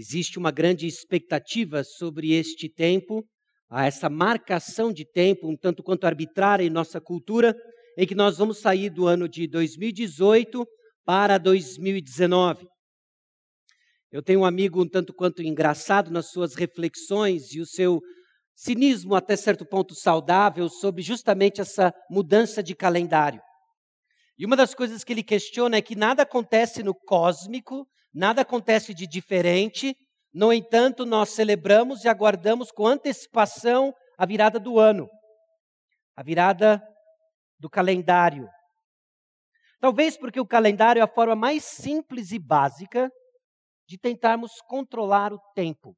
Existe uma grande expectativa sobre este tempo, essa marcação de tempo, um tanto quanto arbitrária em nossa cultura, em que nós vamos sair do ano de 2018 para 2019. Eu tenho um amigo um tanto quanto engraçado nas suas reflexões e o seu cinismo até certo ponto saudável sobre justamente essa mudança de calendário. E uma das coisas que ele questiona é que nada acontece no cósmico, nada acontece de diferente, no entanto, nós celebramos e aguardamos com antecipação a virada do ano, a virada do calendário. Talvez porque o calendário é a forma mais simples e básica de tentarmos controlar o tempo.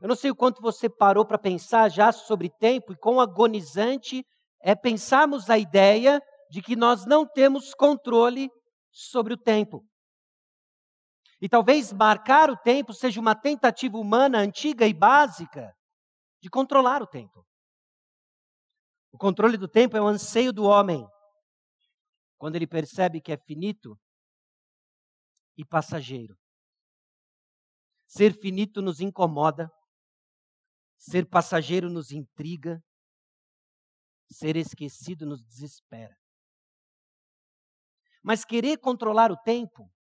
Eu não sei o quanto você parou para pensar já sobre tempo e quão agonizante é pensarmos a ideia de que nós não temos controle sobre o tempo. E talvez marcar o tempo seja uma tentativa humana antiga e básica de controlar o tempo. O controle do tempo é o anseio do homem, quando ele percebe que é finito e passageiro. Ser finito nos incomoda, Ser passageiro nos intriga, ser esquecido nos desespera. Mas querer controlar o tempo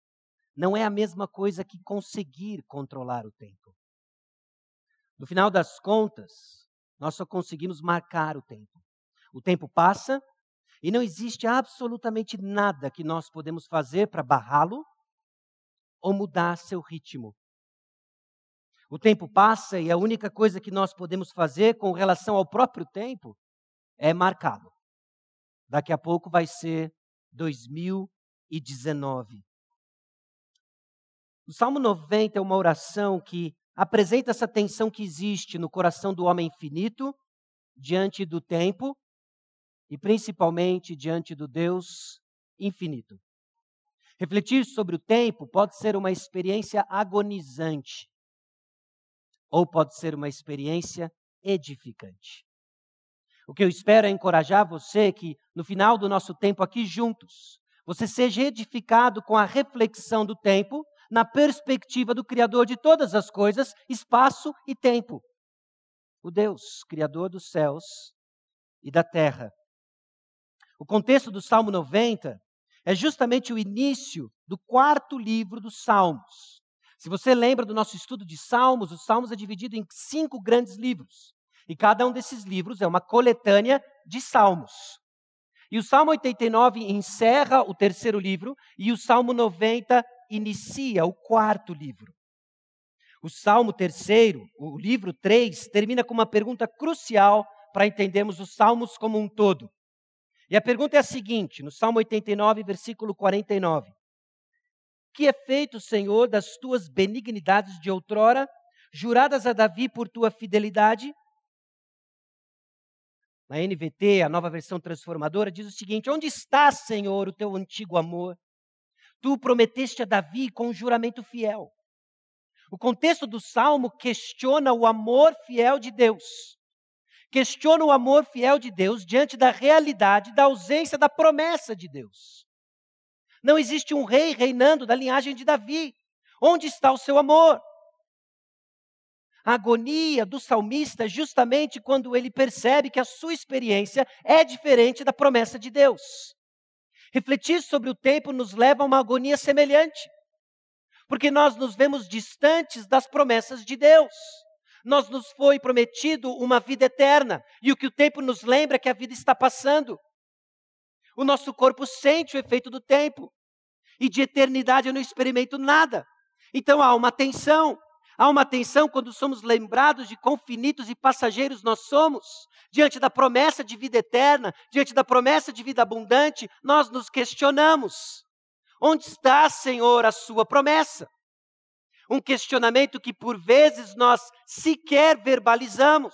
não é a mesma coisa que conseguir controlar o tempo. No final das contas, nós só conseguimos marcar o tempo. O tempo passa e não existe absolutamente nada que nós podemos fazer para barrá-lo ou mudar seu ritmo. O tempo passa e a única coisa que nós podemos fazer com relação ao próprio tempo é marcá-lo. Daqui a pouco vai ser 2019. O Salmo 90 é uma oração que apresenta essa tensão que existe no coração do homem infinito diante do tempo e principalmente diante do Deus infinito. Refletir sobre o tempo pode ser uma experiência agonizante ou pode ser uma experiência edificante. O que eu espero é encorajar você que, no final do nosso tempo aqui juntos, você seja edificado com a reflexão do tempo na perspectiva do Criador de todas as coisas, espaço e tempo. O Deus, Criador dos céus e da terra. O contexto do Salmo 90 é justamente o início do quarto livro dos Salmos. Se você lembra do nosso estudo de Salmos, os Salmos é dividido em cinco grandes livros. E cada um desses livros é uma coletânea de salmos. E o Salmo 89 encerra o terceiro livro, e o Salmo 90 inicia o quarto livro. O Salmo terceiro, o livro 3, termina com uma pergunta crucial para entendermos os Salmos como um todo. E a pergunta é a seguinte, no Salmo 89, versículo 49: que é feito, Senhor, das tuas benignidades de outrora, juradas a Davi por tua fidelidade? Na NVT, a nova versão transformadora, diz o seguinte: Onde está, Senhor, o teu antigo amor? Tu prometeste a Davi com um juramento fiel. O contexto do salmo questiona o amor fiel de Deus. Questiona o amor fiel de Deus diante da realidade da ausência da promessa de Deus. Não existe um rei reinando da linhagem de Davi. Onde está o seu amor? A agonia do salmista é justamente quando ele percebe que a sua experiência é diferente da promessa de Deus. Refletir sobre o tempo nos leva a uma agonia semelhante, porque nós nos vemos distantes das promessas de Deus. Nós nos foi prometido uma vida eterna, e o que o tempo nos lembra é que a vida está passando. O nosso corpo sente o efeito do tempo. E de eternidade eu não experimento nada. Então há uma tensão. Há uma tensão quando somos lembrados de quão finitos e passageiros nós somos. Diante da promessa de vida eterna, diante da promessa de vida abundante, nós nos questionamos: onde está, Senhor, a Sua promessa? Um questionamento que por vezes nós sequer verbalizamos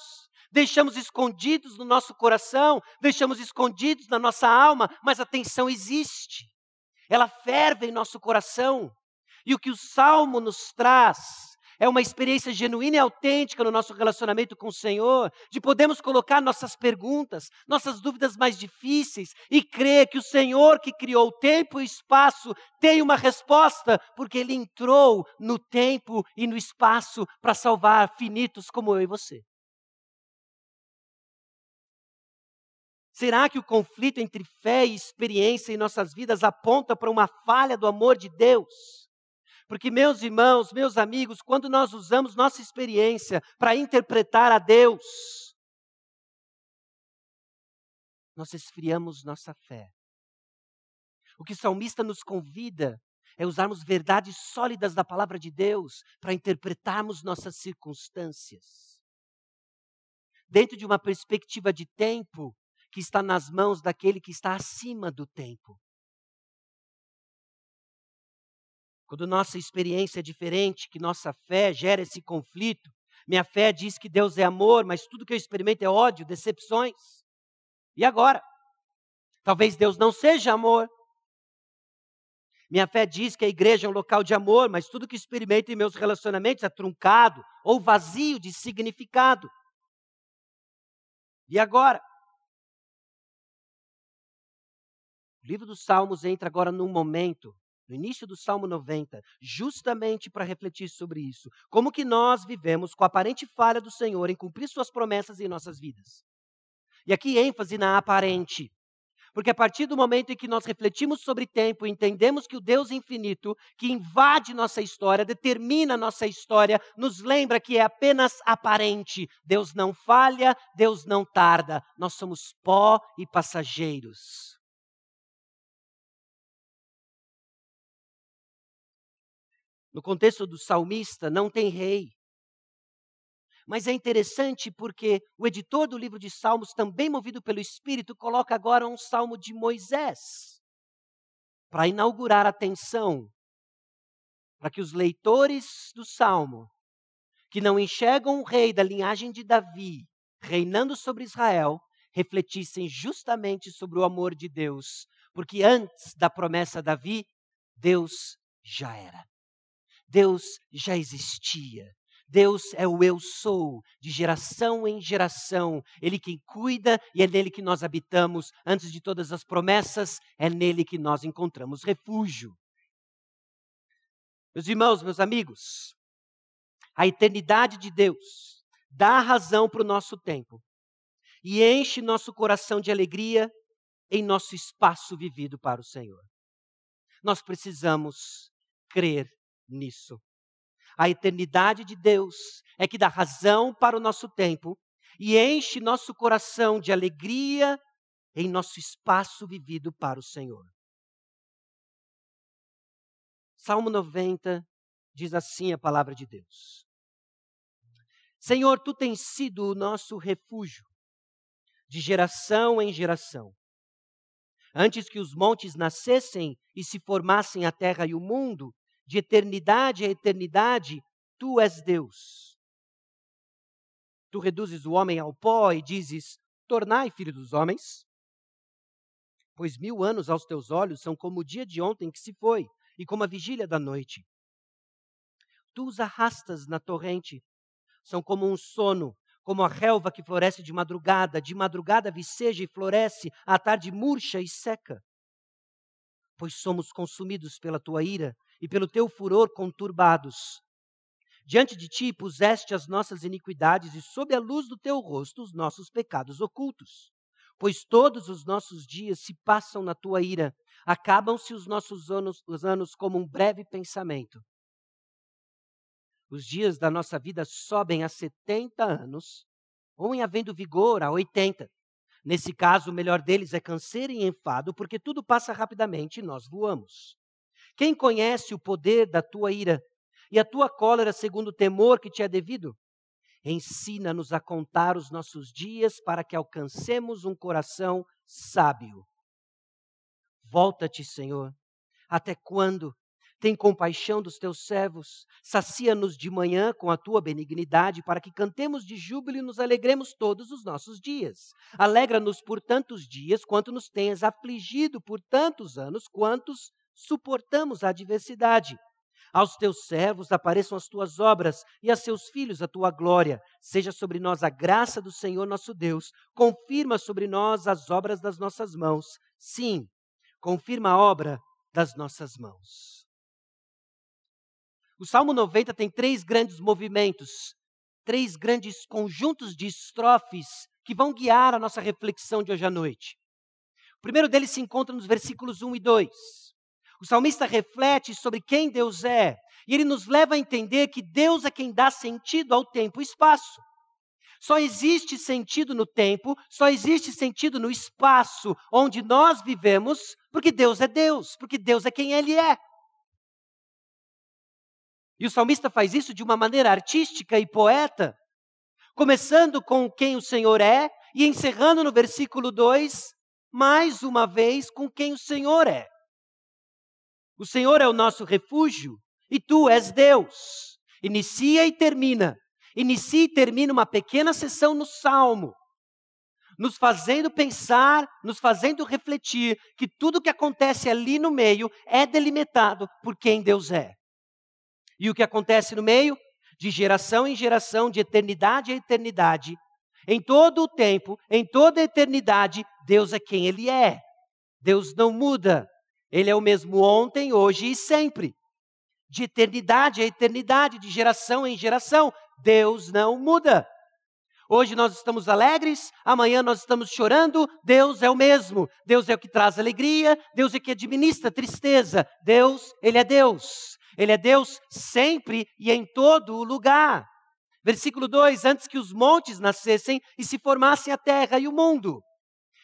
deixamos escondidos no nosso coração, deixamos escondidos na nossa alma, mas a tensão existe. Ela ferve em nosso coração. E o que o salmo nos traz é uma experiência genuína e autêntica no nosso relacionamento com o Senhor, de podermos colocar nossas perguntas, nossas dúvidas mais difíceis e crer que o Senhor que criou o tempo e o espaço tem uma resposta, porque Ele entrou no tempo e no espaço para salvar finitos como eu e você. Será que o conflito entre fé e experiência em nossas vidas aponta para uma falha do amor de Deus? Porque, meus irmãos, meus amigos, quando nós usamos nossa experiência para interpretar a Deus, nós esfriamos nossa fé. O que o salmista nos convida é usarmos verdades sólidas da palavra de Deus para interpretarmos nossas circunstâncias. Dentro de uma perspectiva de tempo que está nas mãos daquele que está acima do tempo. Quando nossa experiência é diferente, que nossa fé gera esse conflito, minha fé diz que Deus é amor, mas tudo que eu experimento é ódio, decepções. E agora? Talvez Deus não seja amor. Minha fé diz que a igreja é um local de amor, mas tudo que experimento em meus relacionamentos é truncado ou vazio de significado. E agora? O livro dos Salmos entra agora num momento no início do Salmo 90, justamente para refletir sobre isso. Como que nós vivemos com a aparente falha do Senhor em cumprir suas promessas em nossas vidas. E aqui ênfase na aparente. Porque a partir do momento em que nós refletimos sobre tempo e entendemos que o Deus infinito, que invade nossa história, determina nossa história, nos lembra que é apenas aparente. Deus não falha, Deus não tarda. Nós somos pó e passageiros. No contexto do salmista, não tem rei. Mas é interessante porque o editor do livro de Salmos, também movido pelo Espírito, coloca agora um salmo de Moisés para inaugurar a tensão, para que os leitores do salmo, que não enxergam o rei da linhagem de Davi reinando sobre Israel, refletissem justamente sobre o amor de Deus, porque antes da promessa Davi, Deus já era. Deus já existia. Deus é o eu sou, de geração em geração. Ele quem cuida e é nele que nós habitamos. Antes de todas as promessas, é nele que nós encontramos refúgio. Meus irmãos, meus amigos, a eternidade de Deus dá razão para o nosso tempo e enche nosso coração de alegria em nosso espaço vivido para o Senhor. Nós precisamos crer nisso. A eternidade de Deus é que dá razão para o nosso tempo e enche nosso coração de alegria em nosso espaço vivido para o Senhor. Salmo 90 diz assim a palavra de Deus: Senhor, tu tens sido o nosso refúgio, de geração em geração. Antes que os montes nascessem e se formassem a terra e o mundo, de eternidade a eternidade, tu és Deus. Tu reduzes o homem ao pó e dizes: Tornai filho dos homens. Pois mil anos aos teus olhos são como o dia de ontem que se foi, e como a vigília da noite. Tu os arrastas na torrente, são como um sono, como a relva que floresce de madrugada, de madrugada viceja e floresce, à tarde murcha e seca. Pois somos consumidos pela tua ira, e pelo teu furor conturbados. Diante de ti puseste as nossas iniquidades e sob a luz do teu rosto os nossos pecados ocultos. Pois todos os nossos dias se passam na tua ira, acabam-se os nossos anos, os anos como um breve pensamento. Os dias da nossa vida sobem a 70 anos, ou em havendo vigor a 80. Nesse caso, o melhor deles é canseiro e enfado, porque tudo passa rapidamente e nós voamos. Quem conhece o poder da tua ira e a tua cólera segundo o temor que te é devido? Ensina-nos a contar os nossos dias para que alcancemos um coração sábio. Volta-te, Senhor. Até quando? Tem compaixão dos teus servos, sacia-nos de manhã com a tua benignidade, para que cantemos de júbilo e nos alegremos todos os nossos dias. Alegra-nos por tantos dias, quanto nos tenhas afligido por tantos anos, quantos suportamos a adversidade. Aos teus servos apareçam as tuas obras e a seus filhos a tua glória. Seja sobre nós a graça do Senhor nosso Deus. Confirma sobre nós as obras das nossas mãos. Sim, confirma a obra das nossas mãos. O Salmo 90 tem três grandes movimentos, três grandes conjuntos de estrofes que vão guiar a nossa reflexão de hoje à noite. O primeiro deles se encontra nos versículos 1 e 2. O salmista reflete sobre quem Deus é e ele nos leva a entender que Deus é quem dá sentido ao tempo e espaço. Só existe sentido no tempo, só existe sentido no espaço onde nós vivemos, porque Deus é Deus, porque Deus é quem Ele é. E o salmista faz isso de uma maneira artística e poeta, começando com quem o Senhor é e encerrando no versículo 2, mais uma vez com quem o Senhor é. O Senhor é o nosso refúgio e tu és Deus. Inicia e termina. Inicia e termina uma pequena sessão no Salmo, nos fazendo pensar, nos fazendo refletir que tudo que acontece ali no meio é delimitado por quem Deus é. E o que acontece no meio? De geração em geração, de eternidade a eternidade, em todo o tempo, em toda a eternidade, Deus é quem Ele é. Deus não muda. Ele é o mesmo ontem, hoje e sempre. De eternidade a eternidade, de geração em geração, Deus não muda. Hoje nós estamos alegres, amanhã nós estamos chorando, Deus é o mesmo. Deus é o que traz alegria, Deus é o que administra tristeza. Deus, Ele é Deus. Ele é Deus sempre e em todo lugar. Versículo 2: Antes que os montes nascessem e se formassem a terra e o mundo.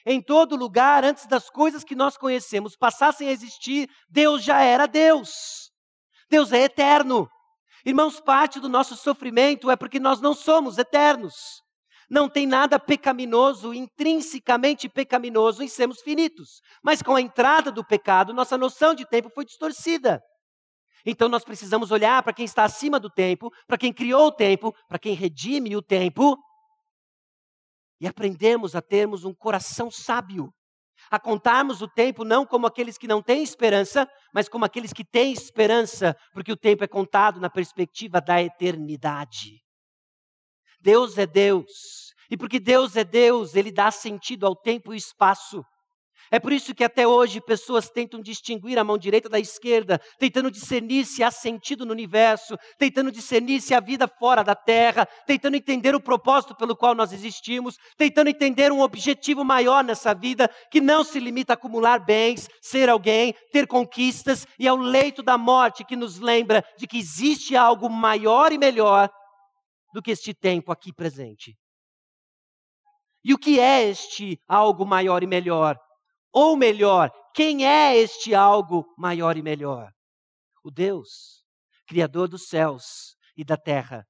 Em todo lugar, antes das coisas que nós conhecemos passassem a existir, Deus já era Deus. Deus é eterno. Irmãos, parte do nosso sofrimento é porque nós não somos eternos. Não tem nada pecaminoso, intrinsecamente pecaminoso em sermos finitos. Mas com a entrada do pecado, nossa noção de tempo foi distorcida. Então nós precisamos olhar para quem está acima do tempo, para quem criou o tempo, para quem redime o tempo, e aprendemos a termos um coração sábio, a contarmos o tempo não como aqueles que não têm esperança, mas como aqueles que têm esperança, porque o tempo é contado na perspectiva da eternidade. Deus é Deus, e porque Deus é Deus, Ele dá sentido ao tempo e espaço. É por isso que até hoje pessoas tentam distinguir a mão direita da esquerda, tentando discernir se há sentido no universo, tentando discernir se há vida fora da terra, tentando entender o propósito pelo qual nós existimos, tentando entender um objetivo maior nessa vida que não se limita a acumular bens, ser alguém, ter conquistas e ao leito da morte que nos lembra de que existe algo maior e melhor do que este tempo aqui presente. E o que é este algo maior e melhor? Ou melhor, quem é este algo maior e melhor? O Deus, Criador dos céus e da terra.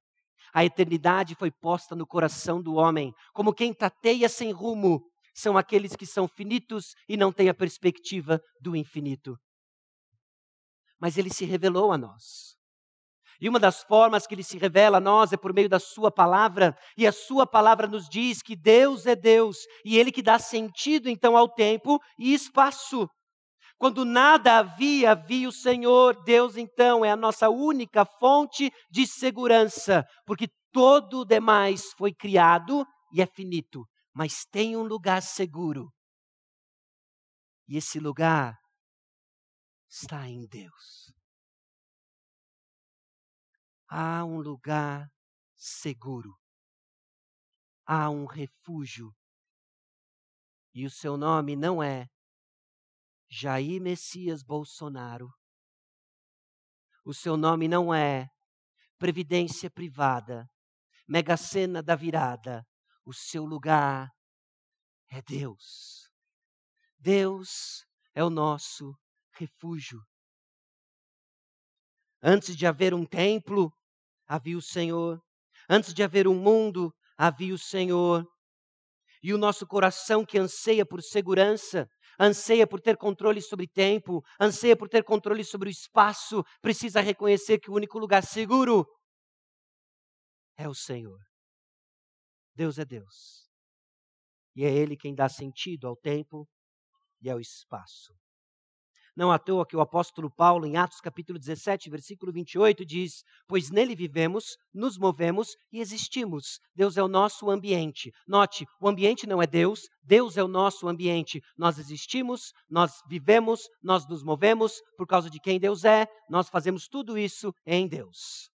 A eternidade foi posta no coração do homem, como quem tateia sem rumo. São aqueles que são finitos e não têm a perspectiva do infinito. Mas ele se revelou a nós. E uma das formas que ele se revela a nós é por meio da sua palavra, e a sua palavra nos diz que Deus é Deus, e ele que dá sentido então ao tempo e espaço. Quando nada havia, havia o Senhor, Deus então é a nossa única fonte de segurança, porque todo o demais foi criado e é finito, mas tem um lugar seguro. E esse lugar está em Deus há um lugar seguro, há um refúgio. E o seu nome não é Jair Messias Bolsonaro. O seu nome não é Previdência Privada, Mega Sena da Virada. O seu lugar é Deus. Deus é o nosso refúgio. Antes de haver um templo, havia o Senhor. Antes de haver um mundo, havia o Senhor. E o nosso coração que anseia por segurança, anseia por ter controle sobre tempo, anseia por ter controle sobre o espaço, precisa reconhecer que o único lugar seguro é o Senhor. Deus é Deus. E é Ele quem dá sentido ao tempo e ao espaço. Não à toa que o apóstolo Paulo, em Atos capítulo 17, versículo 28, diz: Pois nele vivemos, nos movemos e existimos. Deus é o nosso ambiente. Note, o ambiente não é Deus, Deus é o nosso ambiente. Nós existimos, nós vivemos, nós nos movemos por causa de quem Deus é, nós fazemos tudo isso em Deus.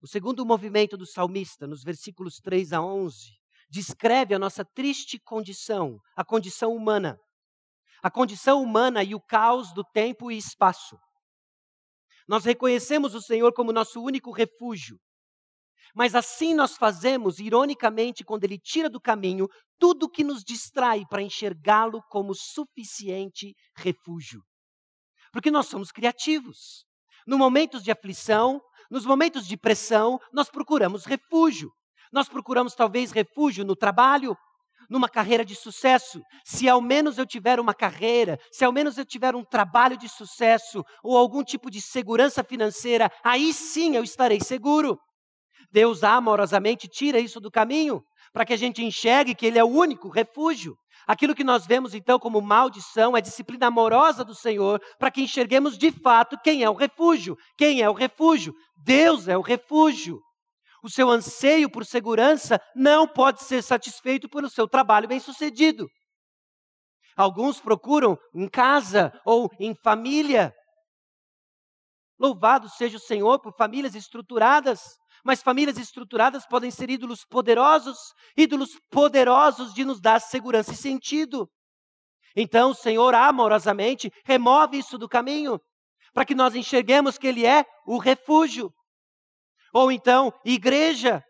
O segundo movimento do salmista, nos versículos 3 a 11, descreve a nossa triste condição, a condição humana. A condição humana e o caos do tempo e espaço. Nós reconhecemos o Senhor como nosso único refúgio. Mas assim nós fazemos, ironicamente, quando Ele tira do caminho tudo que nos distrai para enxergá-lo como suficiente refúgio. Porque nós somos criativos. No momentos de aflição, nos momentos de pressão, nós procuramos refúgio. Nós procuramos talvez refúgio no trabalho, numa carreira de sucesso. Se ao menos eu tiver uma carreira, se ao menos eu tiver um trabalho de sucesso ou algum tipo de segurança financeira, aí sim eu estarei seguro. Deus amorosamente tira isso do caminho para que a gente enxergue que Ele é o único refúgio. Aquilo que nós vemos então como maldição é disciplina amorosa do Senhor para que enxerguemos de fato quem é o refúgio. Quem é o refúgio? Deus é o refúgio. O seu anseio por segurança não pode ser satisfeito pelo seu trabalho bem-sucedido. Alguns procuram em casa ou em família. Louvado seja o Senhor por famílias estruturadas, mas famílias estruturadas podem ser ídolos poderosos, ídolos poderosos de nos dar segurança e sentido. Então, o Senhor amorosamente remove isso do caminho, para que nós enxerguemos que Ele é o refúgio. Ou então, igreja,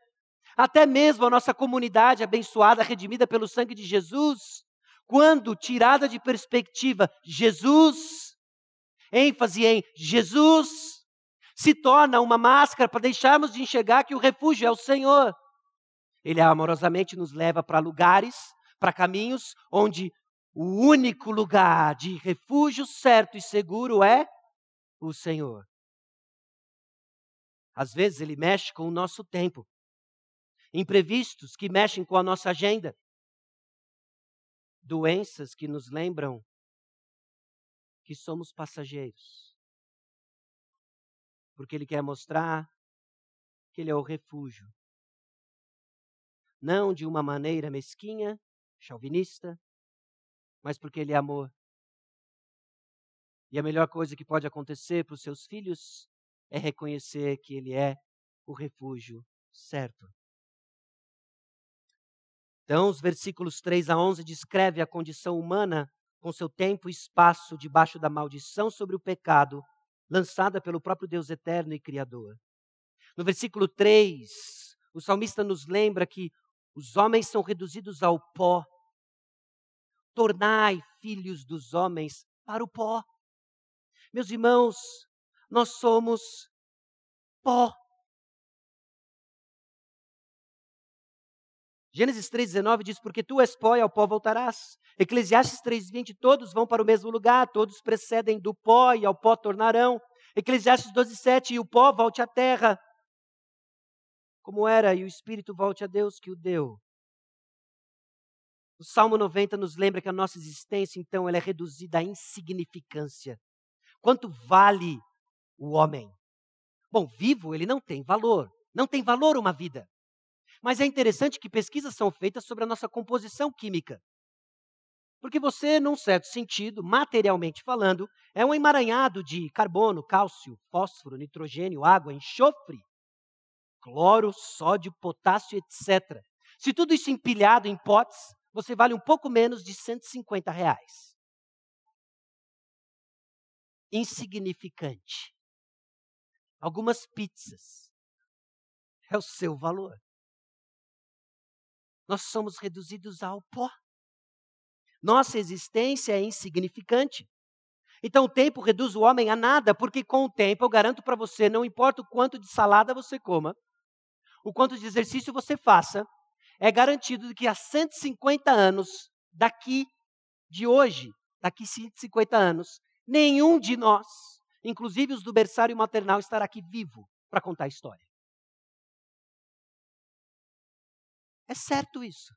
até mesmo a nossa comunidade abençoada, redimida pelo sangue de Jesus, quando tirada de perspectiva Jesus, ênfase em Jesus, se torna uma máscara para deixarmos de enxergar que o refúgio é o Senhor. Ele amorosamente nos leva para lugares, para caminhos onde o único lugar de refúgio certo e seguro é o Senhor. Às vezes ele mexe com o nosso tempo. Imprevistos que mexem com a nossa agenda. Doenças que nos lembram que somos passageiros. Porque ele quer mostrar que ele é o refúgio. Não de uma maneira mesquinha, chauvinista, mas porque ele é amor. E a melhor coisa que pode acontecer para os seus filhos é reconhecer que Ele é o refúgio certo. Então, os versículos 3 a 11 descreve a condição humana com seu tempo e espaço debaixo da maldição sobre o pecado, lançada pelo próprio Deus eterno e criador. No versículo 3, o salmista nos lembra que os homens são reduzidos ao pó. Tornai filhos dos homens para o pó. Meus irmãos, nós somos pó. Gênesis 3,19 diz: Porque tu és pó e ao pó voltarás. Eclesiastes 3,20: Todos vão para o mesmo lugar, todos precedem do pó e ao pó tornarão. Eclesiastes 12,7: E o pó volte à terra, como era, e o espírito volte a Deus que o deu. O Salmo 90 nos lembra que a nossa existência, então, ela é reduzida à insignificância. Quanto vale o homem. Bom, vivo ele não tem valor. Não tem valor uma vida. Mas é interessante que pesquisas são feitas sobre a nossa composição química. Porque você, num certo sentido, materialmente falando, é um emaranhado de carbono, cálcio, fósforo, nitrogênio, água, enxofre, cloro, sódio, potássio, etc. Se tudo isso empilhado em potes, você vale um pouco menos de 150 reais. Insignificante algumas pizzas. É o seu valor. Nós somos reduzidos ao pó. Nossa existência é insignificante. Então o tempo reduz o homem a nada, porque com o tempo, eu garanto para você, não importa o quanto de salada você coma, o quanto de exercício você faça, é garantido que há 150 anos, daqui de hoje, daqui 150 anos, nenhum de nós inclusive os do berçário maternal, estar aqui vivo para contar a história. É certo isso.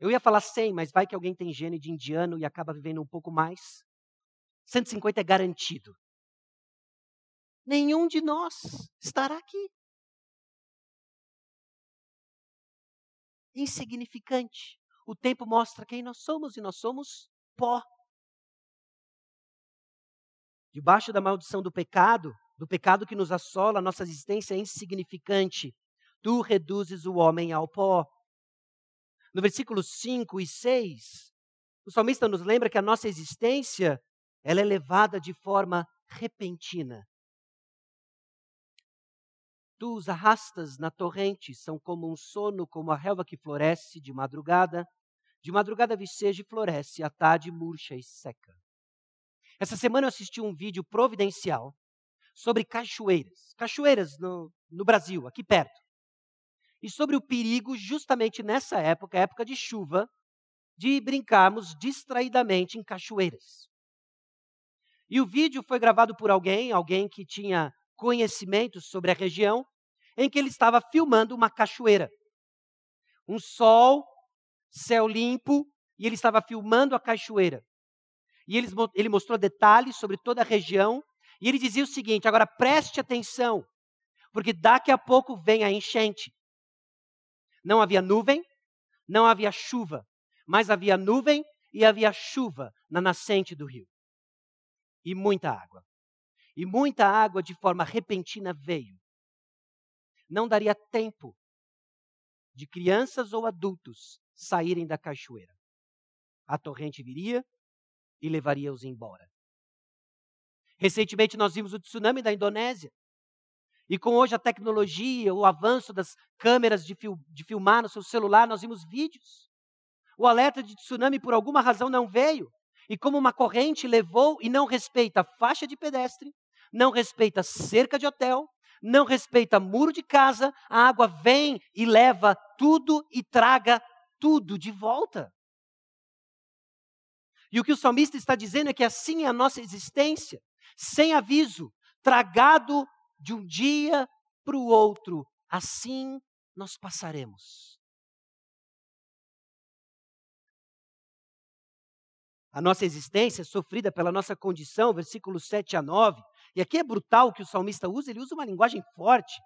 Eu ia falar 100, mas vai que alguém tem gene de indiano e acaba vivendo um pouco mais. 150 é garantido. Nenhum de nós estará aqui. Insignificante. O tempo mostra quem nós somos e nós somos pó. Debaixo da maldição do pecado, do pecado que nos assola, nossa existência é insignificante. Tu reduzes o homem ao pó. No versículo 5 e 6, o salmista nos lembra que a nossa existência ela é levada de forma repentina. Tu os arrastas na torrente, são como um sono, como a relva que floresce de madrugada. De madrugada viceja e floresce, à tarde murcha e seca. Essa semana eu assisti um vídeo providencial sobre cachoeiras. Cachoeiras no, no Brasil, aqui perto. E sobre o perigo, justamente nessa época, época de chuva, de brincarmos distraidamente em cachoeiras. E o vídeo foi gravado por alguém, alguém que tinha conhecimento sobre a região, em que ele estava filmando uma cachoeira. Um sol, céu limpo, e ele estava filmando a cachoeira. E ele, ele mostrou detalhes sobre toda a região, e ele dizia o seguinte: agora preste atenção, porque daqui a pouco vem a enchente. Não havia nuvem, não havia chuva, mas havia nuvem e havia chuva na nascente do rio. E muita água. E muita água de forma repentina veio. Não daria tempo de crianças ou adultos saírem da cachoeira. A torrente viria e levaria-os embora. Recentemente nós vimos o tsunami da Indonésia. E com hoje a tecnologia, o avanço das câmeras de, fil de filmar no seu celular, nós vimos vídeos. O alerta de tsunami, por alguma razão, não veio. E como uma corrente levou e não respeita faixa de pedestre, não respeita cerca de hotel, não respeita muro de casa, a água vem e leva tudo e traga tudo de volta. E o que o salmista está dizendo é que assim é a nossa existência, sem aviso, tragado de um dia para o outro. Assim nós passaremos. A nossa existência é sofrida pela nossa condição, versículos 7 a 9. E aqui é brutal o que o salmista usa, ele usa uma linguagem forte.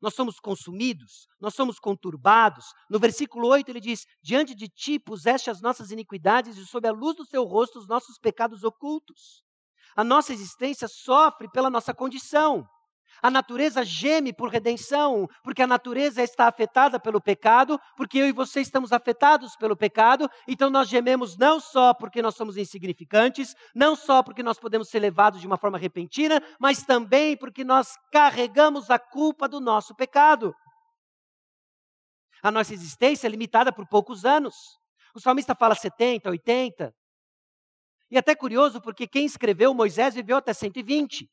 Nós somos consumidos, nós somos conturbados. No versículo 8 ele diz: Diante de ti puseste as nossas iniquidades e sob a luz do teu rosto os nossos pecados ocultos. A nossa existência sofre pela nossa condição. A natureza geme por redenção, porque a natureza está afetada pelo pecado, porque eu e você estamos afetados pelo pecado, então nós gememos não só porque nós somos insignificantes, não só porque nós podemos ser levados de uma forma repentina, mas também porque nós carregamos a culpa do nosso pecado. A nossa existência é limitada por poucos anos. O salmista fala 70, 80, e até curioso, porque quem escreveu Moisés viveu até 120.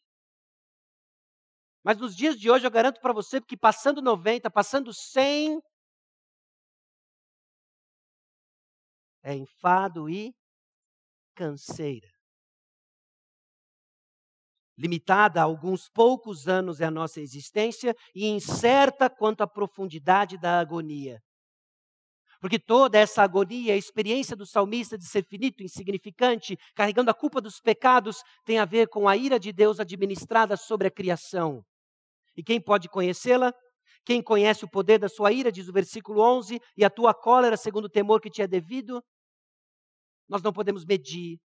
Mas nos dias de hoje eu garanto para você que passando 90, passando 100, é enfado e canseira. Limitada a alguns poucos anos é a nossa existência e incerta quanto à profundidade da agonia. Porque toda essa agonia, a experiência do salmista de ser finito, insignificante, carregando a culpa dos pecados, tem a ver com a ira de Deus administrada sobre a criação. E quem pode conhecê-la? Quem conhece o poder da sua ira, diz o versículo 11, e a tua cólera segundo o temor que te é devido? Nós não podemos medir.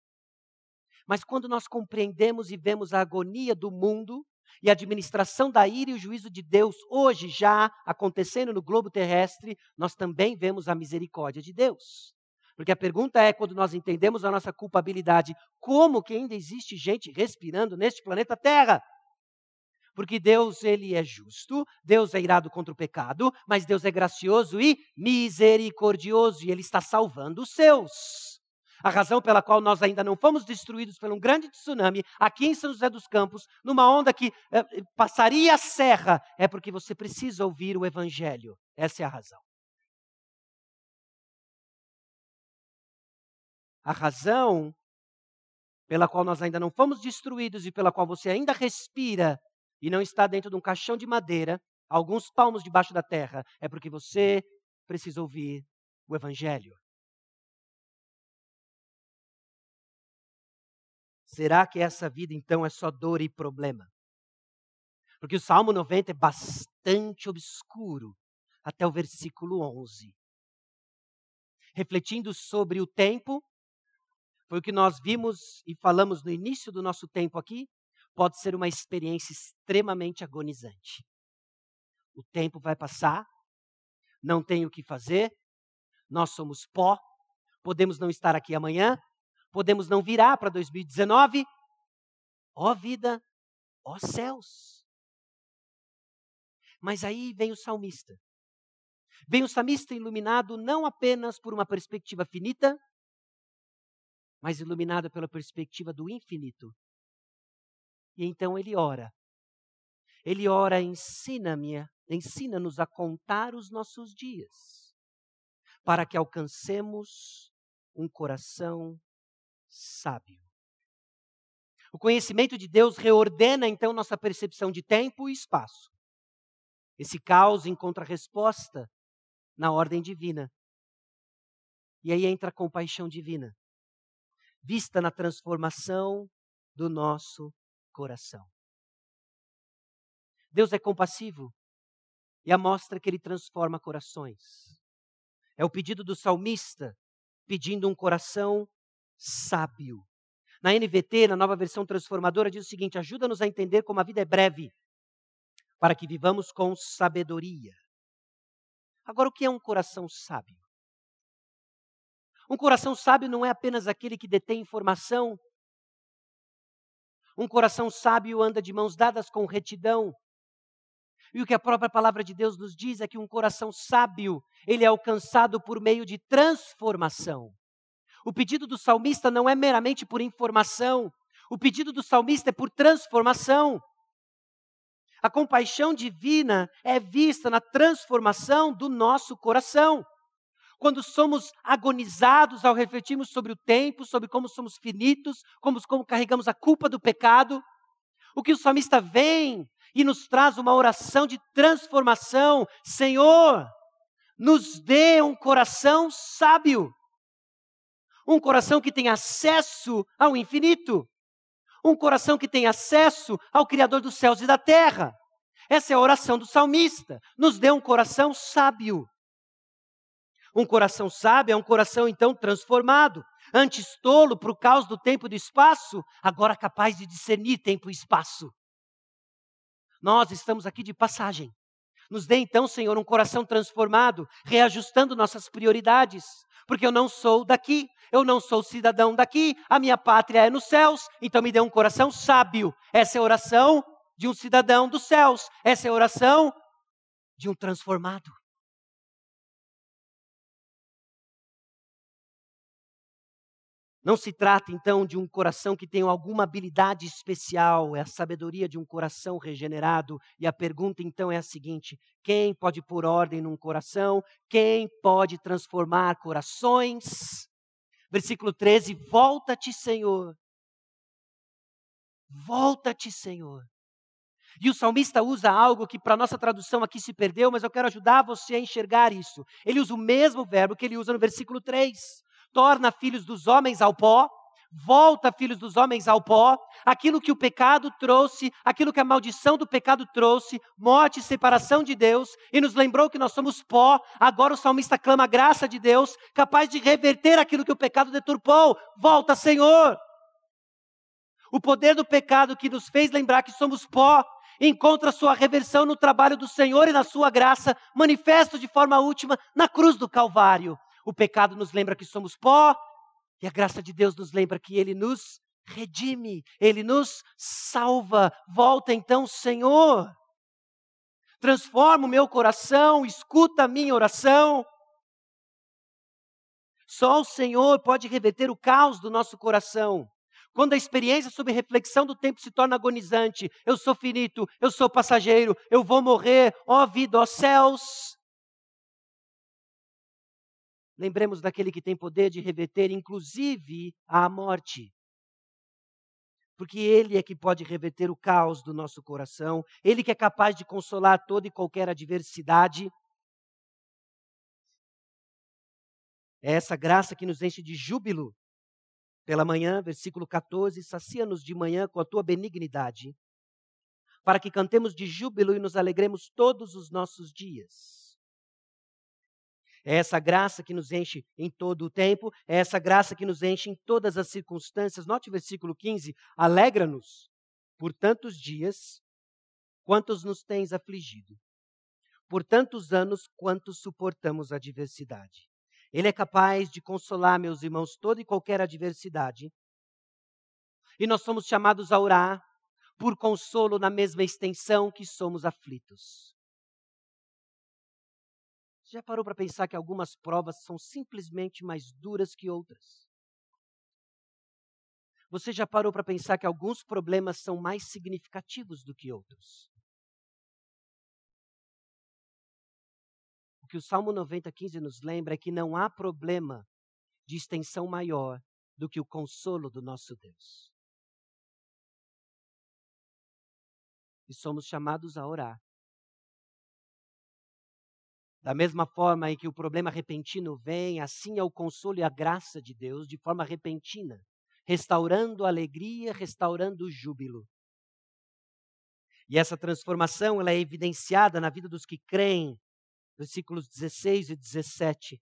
Mas quando nós compreendemos e vemos a agonia do mundo, e a administração da ira e o juízo de Deus hoje já acontecendo no globo terrestre, nós também vemos a misericórdia de Deus. Porque a pergunta é, quando nós entendemos a nossa culpabilidade, como que ainda existe gente respirando neste planeta Terra? Porque Deus, ele é justo, Deus é irado contra o pecado, mas Deus é gracioso e misericordioso, e ele está salvando os seus. A razão pela qual nós ainda não fomos destruídos por um grande tsunami aqui em São José dos Campos, numa onda que eh, passaria a serra, é porque você precisa ouvir o Evangelho. Essa é a razão. A razão pela qual nós ainda não fomos destruídos e pela qual você ainda respira e não está dentro de um caixão de madeira, alguns palmos debaixo da terra, é porque você precisa ouvir o Evangelho? Será que essa vida então é só dor e problema? Porque o Salmo 90 é bastante obscuro até o versículo 11. Refletindo sobre o tempo, foi o que nós vimos e falamos no início do nosso tempo aqui, pode ser uma experiência extremamente agonizante. O tempo vai passar, não tem o que fazer, nós somos pó, podemos não estar aqui amanhã, podemos não virar para 2019. Ó vida, ó céus. Mas aí vem o salmista. Vem o salmista iluminado não apenas por uma perspectiva finita, mas iluminado pela perspectiva do infinito. E então ele ora. Ele ora, ensina-me, ensina-nos a contar os nossos dias, para que alcancemos um coração sábio. O conhecimento de Deus reordena então nossa percepção de tempo e espaço. Esse caos encontra resposta na ordem divina. E aí entra a compaixão divina, vista na transformação do nosso coração. Deus é compassivo e a mostra que ele transforma corações. É o pedido do salmista pedindo um coração sábio. Na NVT, na nova versão transformadora, diz o seguinte: ajuda-nos a entender como a vida é breve, para que vivamos com sabedoria. Agora, o que é um coração sábio? Um coração sábio não é apenas aquele que detém informação. Um coração sábio anda de mãos dadas com retidão. E o que a própria palavra de Deus nos diz é que um coração sábio, ele é alcançado por meio de transformação. O pedido do salmista não é meramente por informação, o pedido do salmista é por transformação. A compaixão divina é vista na transformação do nosso coração. Quando somos agonizados ao refletirmos sobre o tempo, sobre como somos finitos, como, como carregamos a culpa do pecado, o que o salmista vem e nos traz uma oração de transformação: Senhor, nos dê um coração sábio. Um coração que tem acesso ao infinito. Um coração que tem acesso ao Criador dos céus e da terra. Essa é a oração do salmista. Nos dê um coração sábio. Um coração sábio é um coração então transformado. Antes tolo por causa do tempo e do espaço, agora capaz de discernir tempo e espaço. Nós estamos aqui de passagem. Nos dê então, Senhor, um coração transformado, reajustando nossas prioridades porque eu não sou daqui, eu não sou cidadão daqui, a minha pátria é nos céus, então me dê um coração sábio. Essa é a oração de um cidadão dos céus, essa é a oração de um transformado. Não se trata então de um coração que tem alguma habilidade especial, é a sabedoria de um coração regenerado. E a pergunta então é a seguinte: quem pode pôr ordem num coração? Quem pode transformar corações? Versículo 13: Volta-te, Senhor. Volta-te, Senhor. E o salmista usa algo que para nossa tradução aqui se perdeu, mas eu quero ajudar você a enxergar isso. Ele usa o mesmo verbo que ele usa no versículo 3 torna filhos dos homens ao pó, volta filhos dos homens ao pó, aquilo que o pecado trouxe, aquilo que a maldição do pecado trouxe, morte e separação de Deus, e nos lembrou que nós somos pó, agora o salmista clama a graça de Deus, capaz de reverter aquilo que o pecado deturpou. Volta, Senhor! O poder do pecado que nos fez lembrar que somos pó, encontra sua reversão no trabalho do Senhor e na sua graça, manifesto de forma última na cruz do Calvário. O pecado nos lembra que somos pó, e a graça de Deus nos lembra que Ele nos redime, Ele nos salva. Volta então, Senhor. Transforma o meu coração, escuta a minha oração. Só o Senhor pode reverter o caos do nosso coração. Quando a experiência sobre reflexão do tempo se torna agonizante, eu sou finito, eu sou passageiro, eu vou morrer, ó vida, ó céus. Lembremos daquele que tem poder de reverter, inclusive, a morte. Porque Ele é que pode reverter o caos do nosso coração, Ele que é capaz de consolar toda e qualquer adversidade. É essa graça que nos enche de júbilo pela manhã, versículo 14, sacia-nos de manhã com a tua benignidade, para que cantemos de júbilo e nos alegremos todos os nossos dias. É essa graça que nos enche em todo o tempo, é essa graça que nos enche em todas as circunstâncias. Note o versículo 15: alegra-nos por tantos dias quantos nos tens afligido, por tantos anos quantos suportamos a adversidade. Ele é capaz de consolar, meus irmãos, toda e qualquer adversidade. E nós somos chamados a orar por consolo na mesma extensão que somos aflitos. Já parou para pensar que algumas provas são simplesmente mais duras que outras? Você já parou para pensar que alguns problemas são mais significativos do que outros? O que o Salmo 90, 15 nos lembra é que não há problema de extensão maior do que o consolo do nosso Deus. E somos chamados a orar. Da mesma forma em que o problema repentino vem, assim é o consolo e a graça de Deus de forma repentina, restaurando a alegria, restaurando o júbilo. E essa transformação ela é evidenciada na vida dos que creem versículos 16 e 17.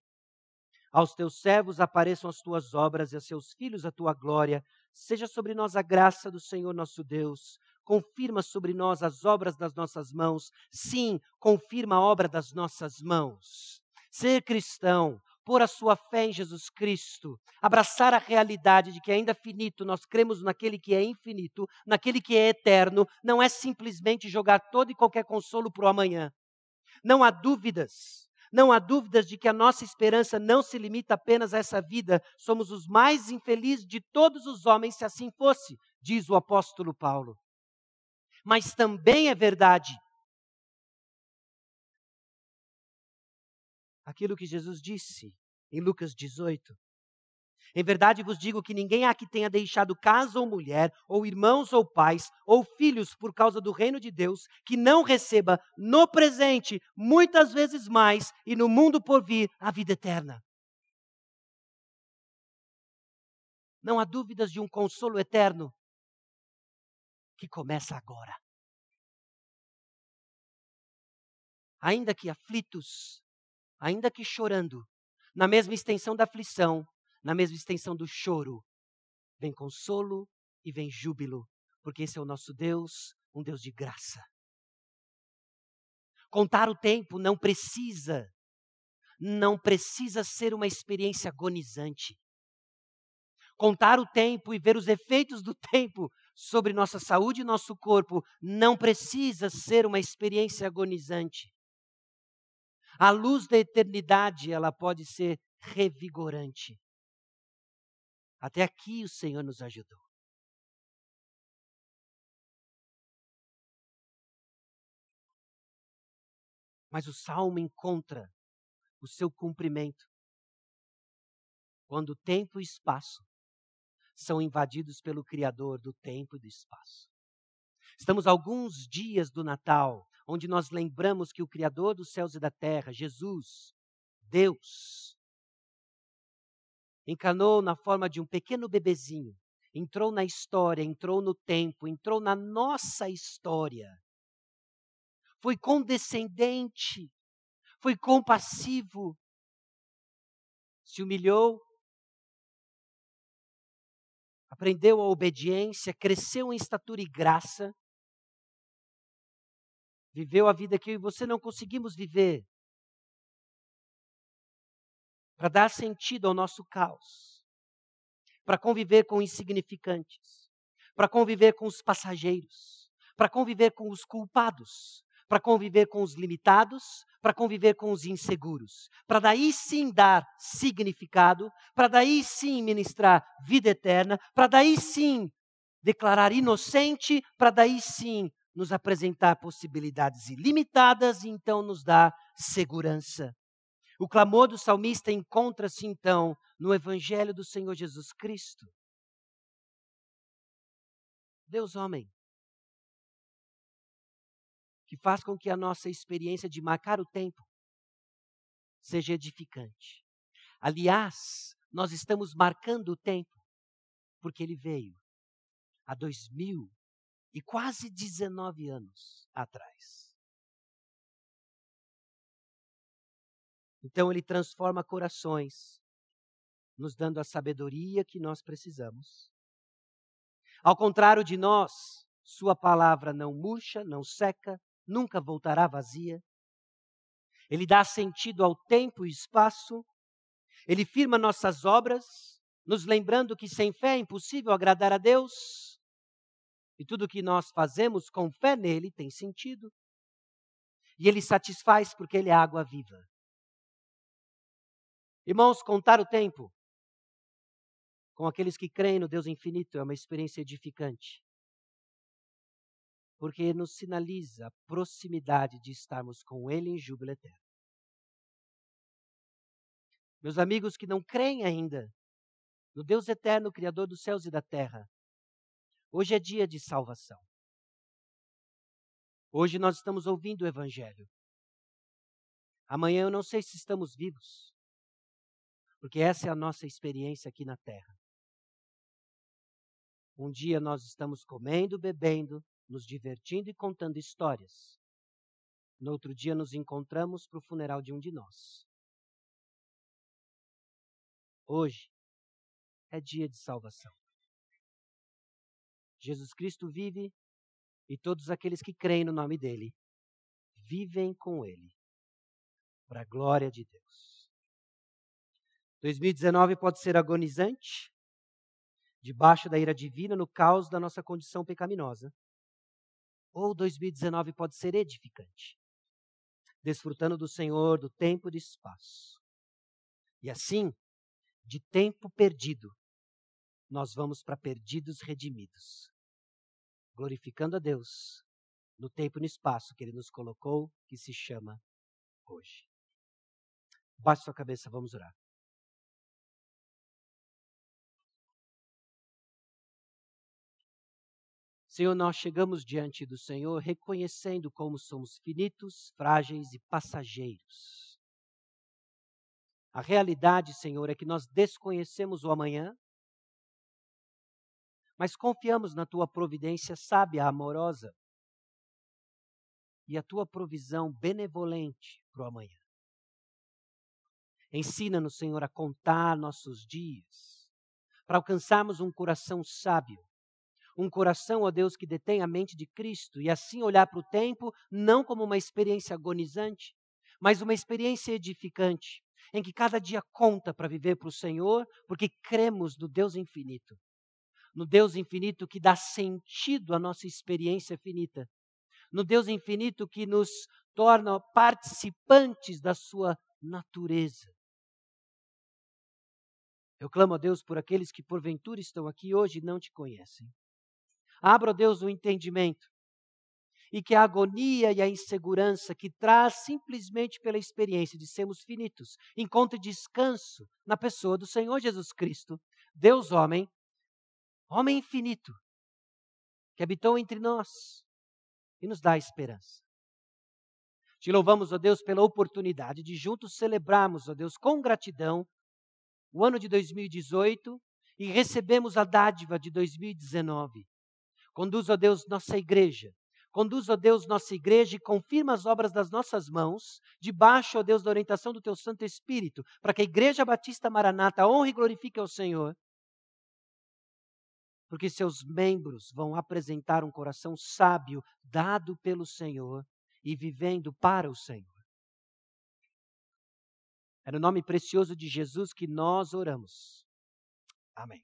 Aos teus servos apareçam as tuas obras e a seus filhos a tua glória. Seja sobre nós a graça do Senhor nosso Deus. Confirma sobre nós as obras das nossas mãos. Sim, confirma a obra das nossas mãos. Ser cristão, pôr a sua fé em Jesus Cristo, abraçar a realidade de que ainda finito nós cremos naquele que é infinito, naquele que é eterno, não é simplesmente jogar todo e qualquer consolo para o amanhã. Não há dúvidas, não há dúvidas de que a nossa esperança não se limita apenas a essa vida. Somos os mais infelizes de todos os homens, se assim fosse, diz o apóstolo Paulo. Mas também é verdade. Aquilo que Jesus disse em Lucas 18: em verdade vos digo que ninguém há que tenha deixado casa ou mulher, ou irmãos ou pais, ou filhos por causa do reino de Deus, que não receba no presente muitas vezes mais e no mundo por vir a vida eterna. Não há dúvidas de um consolo eterno que começa agora. Ainda que aflitos, ainda que chorando, na mesma extensão da aflição, na mesma extensão do choro, vem consolo e vem júbilo, porque esse é o nosso Deus, um Deus de graça. Contar o tempo não precisa, não precisa ser uma experiência agonizante. Contar o tempo e ver os efeitos do tempo sobre nossa saúde e nosso corpo não precisa ser uma experiência agonizante. A luz da eternidade, ela pode ser revigorante. Até aqui o Senhor nos ajudou. Mas o salmo encontra o seu cumprimento quando tempo e espaço são invadidos pelo Criador do tempo e do espaço. Estamos alguns dias do Natal, onde nós lembramos que o Criador dos céus e da terra, Jesus, Deus, encarnou na forma de um pequeno bebezinho, entrou na história, entrou no tempo, entrou na nossa história. Foi condescendente, foi compassivo, se humilhou, aprendeu a obediência, cresceu em estatura e graça, viveu a vida que eu e você não conseguimos viver. Para dar sentido ao nosso caos, para conviver com insignificantes, para conviver com os passageiros, para conviver com os culpados, para conviver com os limitados, para conviver com os inseguros, para daí sim dar significado, para daí sim ministrar vida eterna, para daí sim declarar inocente, para daí sim nos apresentar possibilidades ilimitadas e então nos dar segurança. O clamor do salmista encontra-se então no Evangelho do Senhor Jesus Cristo. Deus homem, que faz com que a nossa experiência de marcar o tempo seja edificante. Aliás, nós estamos marcando o tempo, porque ele veio há dois mil e quase 19 anos atrás. Então ele transforma corações, nos dando a sabedoria que nós precisamos. Ao contrário de nós, sua palavra não murcha, não seca, nunca voltará vazia. Ele dá sentido ao tempo e espaço. Ele firma nossas obras, nos lembrando que sem fé é impossível agradar a Deus. E tudo que nós fazemos com fé nele tem sentido. E ele satisfaz porque ele é água viva. Irmãos, contar o tempo com aqueles que creem no Deus infinito é uma experiência edificante. Porque nos sinaliza a proximidade de estarmos com Ele em júbilo eterno. Meus amigos que não creem ainda no Deus eterno, Criador dos céus e da terra, hoje é dia de salvação. Hoje nós estamos ouvindo o Evangelho. Amanhã eu não sei se estamos vivos, porque essa é a nossa experiência aqui na terra. Um dia nós estamos comendo, bebendo, nos divertindo e contando histórias. No outro dia nos encontramos para o funeral de um de nós. Hoje é dia de salvação. Jesus Cristo vive e todos aqueles que creem no nome dele vivem com ele, para a glória de Deus. 2019 pode ser agonizante, debaixo da ira divina, no caos da nossa condição pecaminosa. Ou 2019 pode ser edificante, desfrutando do Senhor, do tempo e do espaço. E assim, de tempo perdido, nós vamos para perdidos redimidos, glorificando a Deus no tempo e no espaço que Ele nos colocou, que se chama hoje. Baixe sua cabeça, vamos orar. Senhor, nós chegamos diante do Senhor reconhecendo como somos finitos, frágeis e passageiros. A realidade, Senhor, é que nós desconhecemos o amanhã, mas confiamos na tua providência sábia, amorosa e a tua provisão benevolente para o amanhã. Ensina-nos, Senhor, a contar nossos dias, para alcançarmos um coração sábio um coração, ó Deus, que detém a mente de Cristo e assim olhar para o tempo não como uma experiência agonizante, mas uma experiência edificante, em que cada dia conta para viver para o Senhor, porque cremos no Deus infinito. No Deus infinito que dá sentido à nossa experiência finita. No Deus infinito que nos torna participantes da sua natureza. Eu clamo a Deus por aqueles que porventura estão aqui hoje e não te conhecem. Abra, ó Deus, o entendimento. E que a agonia e a insegurança que traz simplesmente pela experiência de sermos finitos encontre descanso na pessoa do Senhor Jesus Cristo, Deus homem, homem infinito, que habitou entre nós e nos dá esperança. Te louvamos, ó Deus, pela oportunidade de juntos celebrarmos, ó Deus, com gratidão, o ano de 2018 e recebemos a dádiva de 2019. Conduz, ó Deus, nossa igreja. Conduz, ó Deus, nossa igreja e confirma as obras das nossas mãos, debaixo, ó Deus, da orientação do Teu Santo Espírito, para que a Igreja Batista Maranata honre e glorifique ao Senhor. Porque seus membros vão apresentar um coração sábio, dado pelo Senhor e vivendo para o Senhor. É no nome precioso de Jesus que nós oramos. Amém.